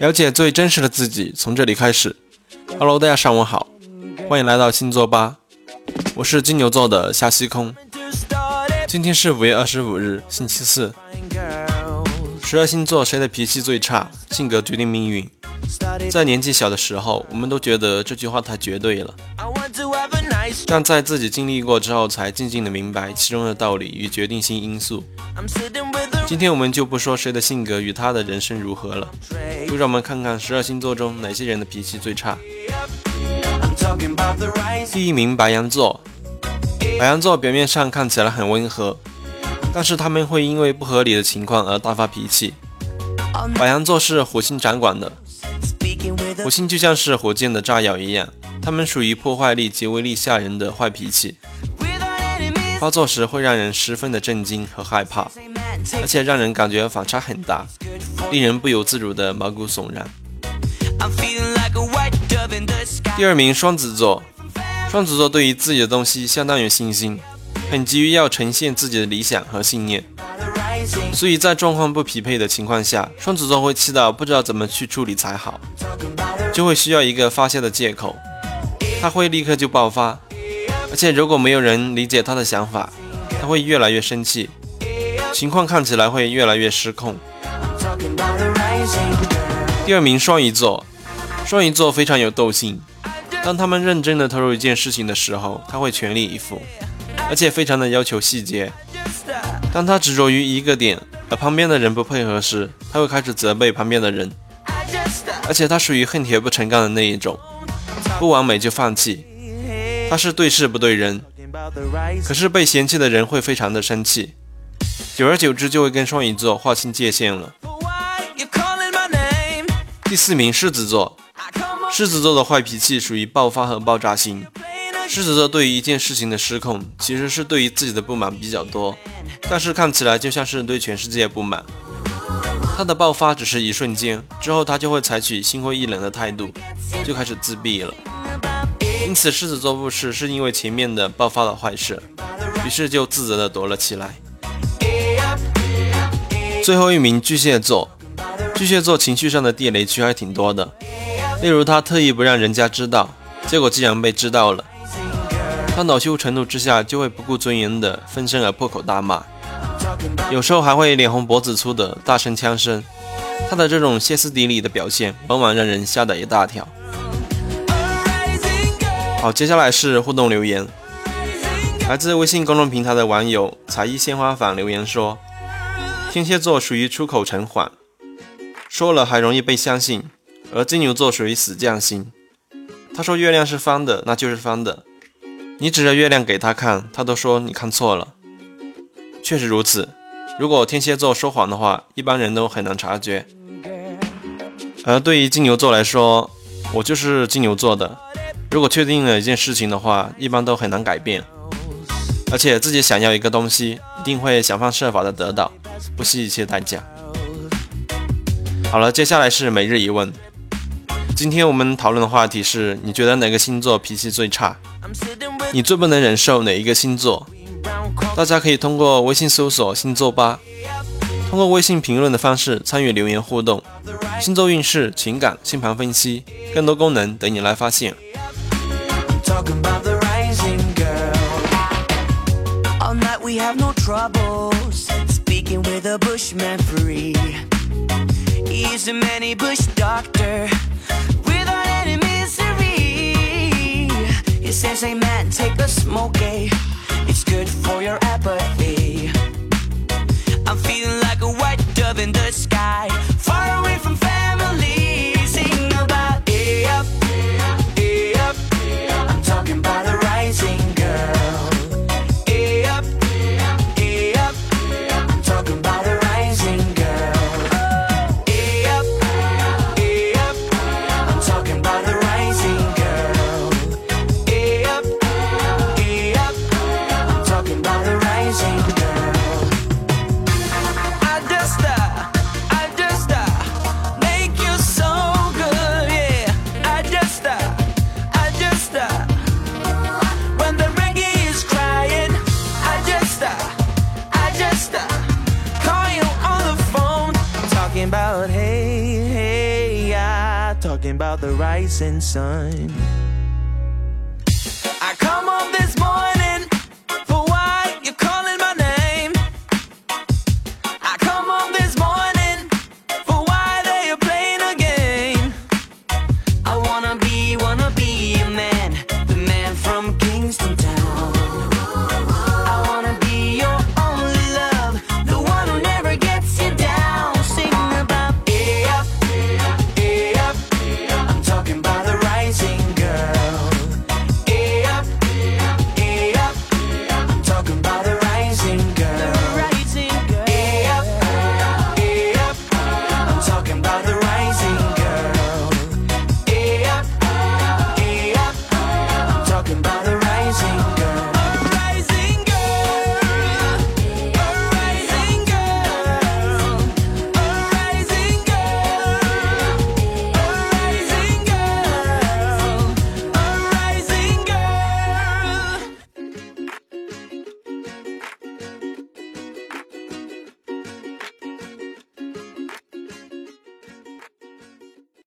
了解最真实的自己从这里开始。Hello 大家上午好欢迎来到星座吧。我是金牛座的夏西空。今天是五月二十五日星期四。十二星座谁的脾气最差性格决定命运。在年纪小的时候我们都觉得这句话太绝对了。但在自己经历过之后，才静静的明白其中的道理与决定性因素。今天我们就不说谁的性格与他的人生如何了，就让我们看看十二星座中哪些人的脾气最差。第一名，白羊座。白羊座表面上看起来很温和，但是他们会因为不合理的情况而大发脾气。白羊座是火星掌管的，火星就像是火箭的炸药一样。他们属于破坏力极为力吓人的坏脾气，发作时会让人十分的震惊和害怕，而且让人感觉反差很大，令人不由自主的毛骨悚然。第二名，双子座。双子座对于自己的东西相当有信心，很急于要呈现自己的理想和信念，所以在状况不匹配的情况下，双子座会气到不知道怎么去处理才好，就会需要一个发泄的借口。他会立刻就爆发，而且如果没有人理解他的想法，他会越来越生气，情况看起来会越来越失控。第二名，双鱼座，双鱼座非常有斗性，当他们认真的投入一件事情的时候，他会全力以赴，而且非常的要求细节。当他执着于一个点，而旁边的人不配合时，他会开始责备旁边的人，而且他属于恨铁不成钢的那一种。不完美就放弃，他是对事不对人，可是被嫌弃的人会非常的生气，久而久之就会跟双鱼座划清界限了。第四名狮子座，狮子座的坏脾气属于爆发和爆炸型。狮子座对于一件事情的失控，其实是对于自己的不满比较多，但是看起来就像是对全世界不满。他的爆发只是一瞬间，之后他就会采取心灰意冷的态度，就开始自闭了。因此，狮子座不是是因为前面的爆发了坏事，于是就自责的躲了起来。最后一名巨蟹座，巨蟹座情绪上的地雷区还挺多的，例如他特意不让人家知道，结果既然被知道了，他恼羞成怒之下就会不顾尊严的分身而破口大骂。有时候还会脸红脖子粗的大声呛声，他的这种歇斯底里的表现，往往让人吓得一大跳。好，接下来是互动留言，来自微信公众平台的网友才艺鲜花坊留言说：天蝎座属于出口成谎，说了还容易被相信，而金牛座属于死犟型。他说月亮是方的，那就是方的，你指着月亮给他看，他都说你看错了。确实如此。如果天蝎座说谎的话，一般人都很难察觉。而对于金牛座来说，我就是金牛座的。如果确定了一件事情的话，一般都很难改变。而且自己想要一个东西，一定会想方设法的得到，不惜一切代价。好了，接下来是每日一问。今天我们讨论的话题是：你觉得哪个星座脾气最差？你最不能忍受哪一个星座？大家可以通过微信搜索“星座吧”，通过微信评论的方式参与留言互动。星座运势、情感、星盘分析，更多功能等你来发现。talking about the rising girl. All night we have no troubles, speaking with a bushman free. He's a many bush doctor without any misery. He says, Hey man, take a smoke, eh? The rising sun.